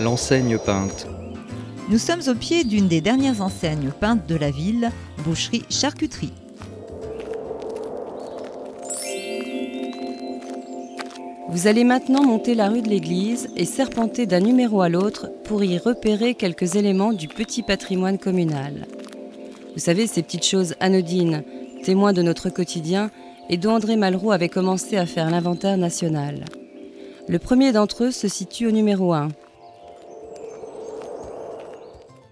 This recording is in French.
l'enseigne peinte. Nous sommes au pied d'une des dernières enseignes peintes de la ville, boucherie-charcuterie. Vous allez maintenant monter la rue de l'église et serpenter d'un numéro à l'autre pour y repérer quelques éléments du petit patrimoine communal. Vous savez, ces petites choses anodines, témoins de notre quotidien et dont André Malraux avait commencé à faire l'inventaire national. Le premier d'entre eux se situe au numéro 1,